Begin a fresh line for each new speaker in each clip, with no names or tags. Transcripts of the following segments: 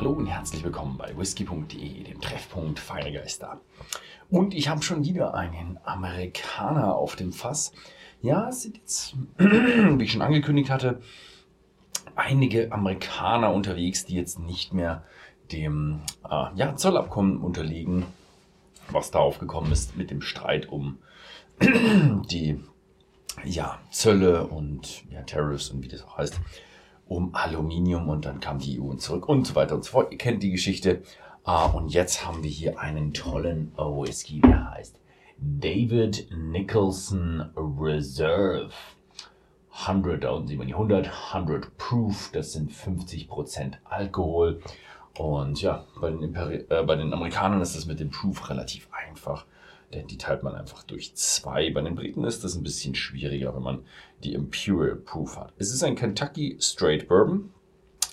Hallo und herzlich willkommen bei whisky.de, dem Treffpunkt Feine Geister. Und ich habe schon wieder einen Amerikaner auf dem Fass. Ja, es sind jetzt, wie ich schon angekündigt hatte, einige Amerikaner unterwegs, die jetzt nicht mehr dem äh, ja, Zollabkommen unterliegen, was da aufgekommen ist mit dem Streit um die ja, Zölle und ja, Tariffs und wie das auch heißt um Aluminium und dann kam die EU zurück und so weiter und so fort. Ihr kennt die Geschichte. Uh, und jetzt haben wir hier einen tollen Whisky, der heißt David Nicholson Reserve. 100, da unten sieht man die 100, 100 Proof, das sind 50% Alkohol. Und ja, bei den, äh, bei den Amerikanern ist das mit dem Proof relativ einfach denn die teilt man einfach durch zwei. Bei den Briten ist das ein bisschen schwieriger, wenn man die Imperial Proof hat. Es ist ein Kentucky Straight Bourbon,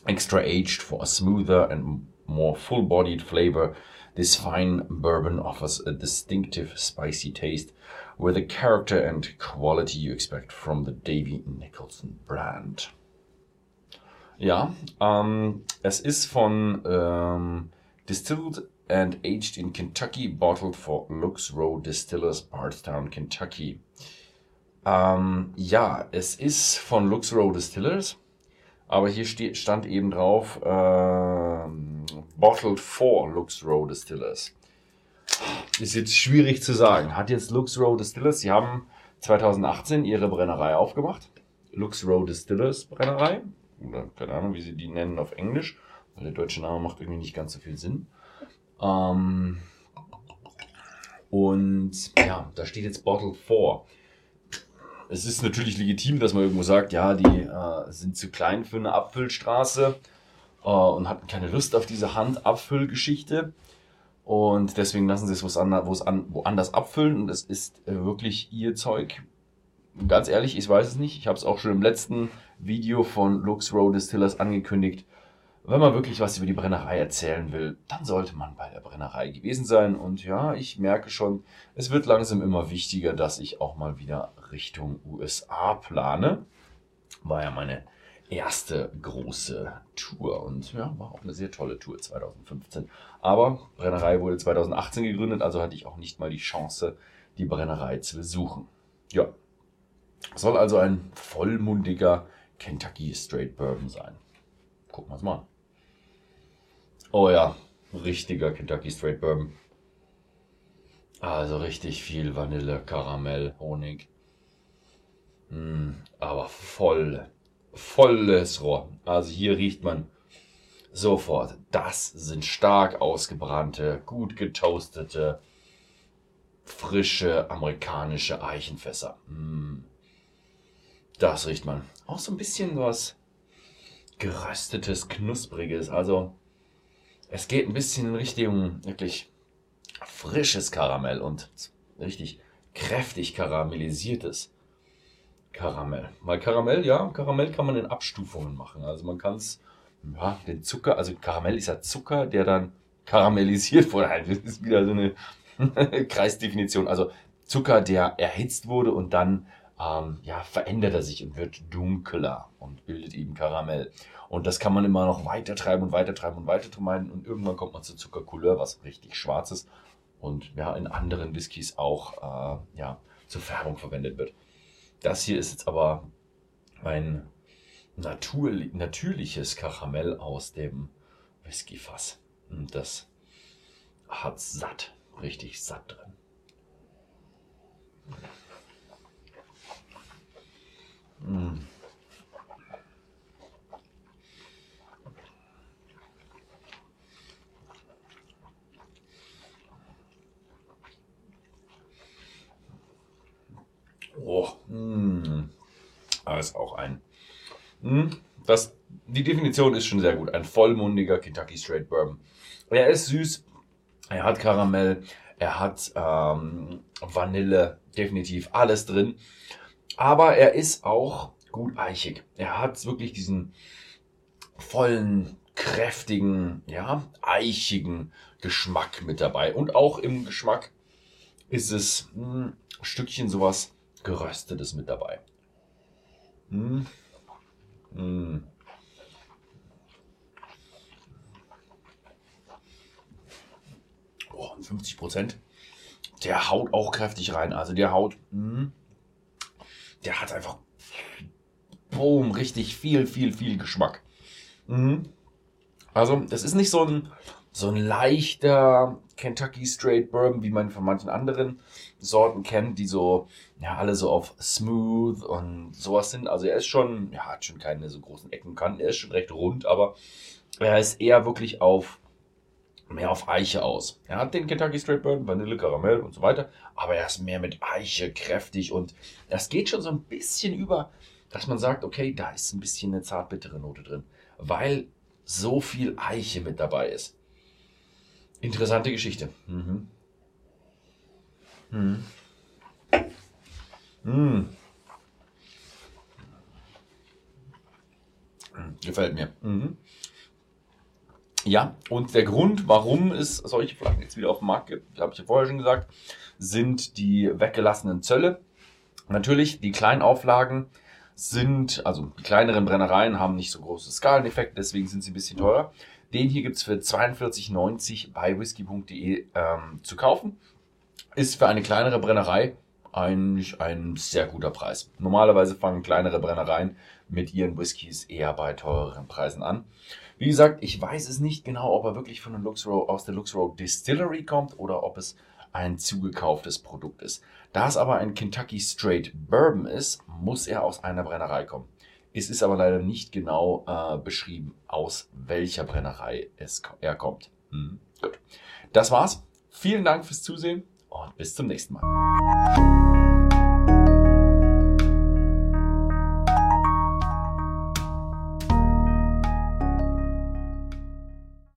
extra aged for a smoother and more full-bodied flavor. This fine bourbon offers a distinctive spicy taste with the character and quality you expect from the Davy Nicholson brand. Ja, ähm, es ist von ähm, Distilled and aged in Kentucky, bottled for Lux Row Distillers, Bardstown, Kentucky. Ähm, ja, es ist von Lux Row Distillers, aber hier steht, stand eben drauf, äh, bottled for Lux Row Distillers. Ist jetzt schwierig zu sagen. Hat jetzt Lux Row Distillers, sie haben 2018 ihre Brennerei aufgemacht. Lux Row Distillers Brennerei. Oder keine Ahnung, wie sie die nennen auf Englisch, weil der deutsche Name macht irgendwie nicht ganz so viel Sinn. Ähm, und ja, da steht jetzt Bottle 4. Es ist natürlich legitim, dass man irgendwo sagt, ja, die äh, sind zu klein für eine Abfüllstraße äh, und hatten keine Lust auf diese Handabfüllgeschichte. Und deswegen lassen sie es an, woanders abfüllen. Und es ist äh, wirklich ihr Zeug. Ganz ehrlich, ich weiß es nicht. Ich habe es auch schon im letzten Video von Lux Road Distillers angekündigt wenn man wirklich was über die Brennerei erzählen will, dann sollte man bei der Brennerei gewesen sein. Und ja, ich merke schon, es wird langsam immer wichtiger, dass ich auch mal wieder Richtung USA plane. War ja meine erste große Tour und ja, war auch eine sehr tolle Tour 2015. Aber Brennerei wurde 2018 gegründet, also hatte ich auch nicht mal die Chance, die Brennerei zu besuchen. Ja, soll also ein vollmundiger Kentucky Straight Bourbon sein. Gucken wir uns mal an. Oh ja, richtiger Kentucky Straight Bourbon. Also richtig viel Vanille, Karamell, Honig. Mm, aber voll, volles Rohr. Also hier riecht man sofort. Das sind stark ausgebrannte, gut getoastete, frische amerikanische Eichenfässer. Mm. Das riecht man. Auch so ein bisschen was geröstetes, knuspriges. Also es geht ein bisschen in Richtung wirklich frisches Karamell und richtig kräftig karamellisiertes Karamell. Weil Karamell, ja, Karamell kann man in Abstufungen machen. Also man kann es, ja, den Zucker, also Karamell ist ja Zucker, der dann karamellisiert wurde. Das ist wieder so eine Kreisdefinition. Also Zucker, der erhitzt wurde und dann ähm, ja, verändert er sich und wird dunkler und bildet eben Karamell. Und das kann man immer noch weiter treiben und weiter treiben und weiter treiben und irgendwann kommt man zu Zuckercouleur, was richtig schwarz ist und ja, in anderen Whiskys auch äh, ja, zur Färbung verwendet wird. Das hier ist jetzt aber ein Natur natürliches Karamell aus dem Whiskyfass. Und das hat satt, richtig satt drin. Mm. Oh, mm. Das ist auch ein. Mm. Das, die Definition ist schon sehr gut. Ein vollmundiger Kentucky Straight Bourbon. Er ist süß, er hat Karamell, er hat ähm, Vanille, definitiv alles drin. Aber er ist auch gut eichig. Er hat wirklich diesen vollen, kräftigen, ja, eichigen Geschmack mit dabei. Und auch im Geschmack ist es ein Stückchen sowas Geröstetes mit dabei. Mmh. Mmh. Oh, 50 Prozent. Der haut auch kräftig rein. Also der haut, mm, der hat einfach, boom, richtig viel, viel, viel Geschmack. Mhm. Also, das ist nicht so ein so ein leichter Kentucky Straight Bourbon, wie man von manchen anderen Sorten kennt, die so, ja, alle so auf Smooth und sowas sind. Also er ist schon, ja, hat schon keine so großen Ecken Kanten, er ist schon recht rund, aber er ist eher wirklich auf, mehr auf Eiche aus. Er hat den Kentucky Straight Bourbon, Vanille, Karamell und so weiter, aber er ist mehr mit Eiche, kräftig und das geht schon so ein bisschen über, dass man sagt, okay, da ist ein bisschen eine zartbittere Note drin, weil so viel Eiche mit dabei ist. Interessante Geschichte. Mhm. Mhm. Mhm. Gefällt mir. Mhm. Ja, und der Grund, warum es solche Flaggen jetzt wieder auf dem Markt gibt, habe ich ja vorher schon gesagt, sind die weggelassenen Zölle. Natürlich, die kleinen Auflagen sind, also die kleineren Brennereien haben nicht so große Skaleneffekte, deswegen sind sie ein bisschen teurer. Den hier gibt es für 42,90 bei whisky.de ähm, zu kaufen. Ist für eine kleinere Brennerei eigentlich ein sehr guter Preis. Normalerweise fangen kleinere Brennereien mit ihren Whiskys eher bei teureren Preisen an. Wie gesagt, ich weiß es nicht genau, ob er wirklich von den Luxrow, aus der Luxrow Distillery kommt oder ob es ein zugekauftes Produkt ist. Da es aber ein Kentucky Straight Bourbon ist, muss er aus einer Brennerei kommen. Es ist aber leider nicht genau äh, beschrieben, aus welcher Brennerei es, er kommt. Hm, gut. Das war's. Vielen Dank fürs Zusehen und bis zum nächsten Mal.